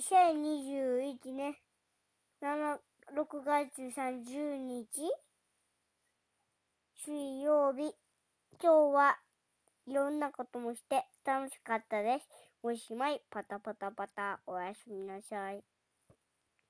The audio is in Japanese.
2021年7 6月30日水曜日今日はいろんなこともして楽しかったです。おしまい。パタパタパタ。おやすみなさい。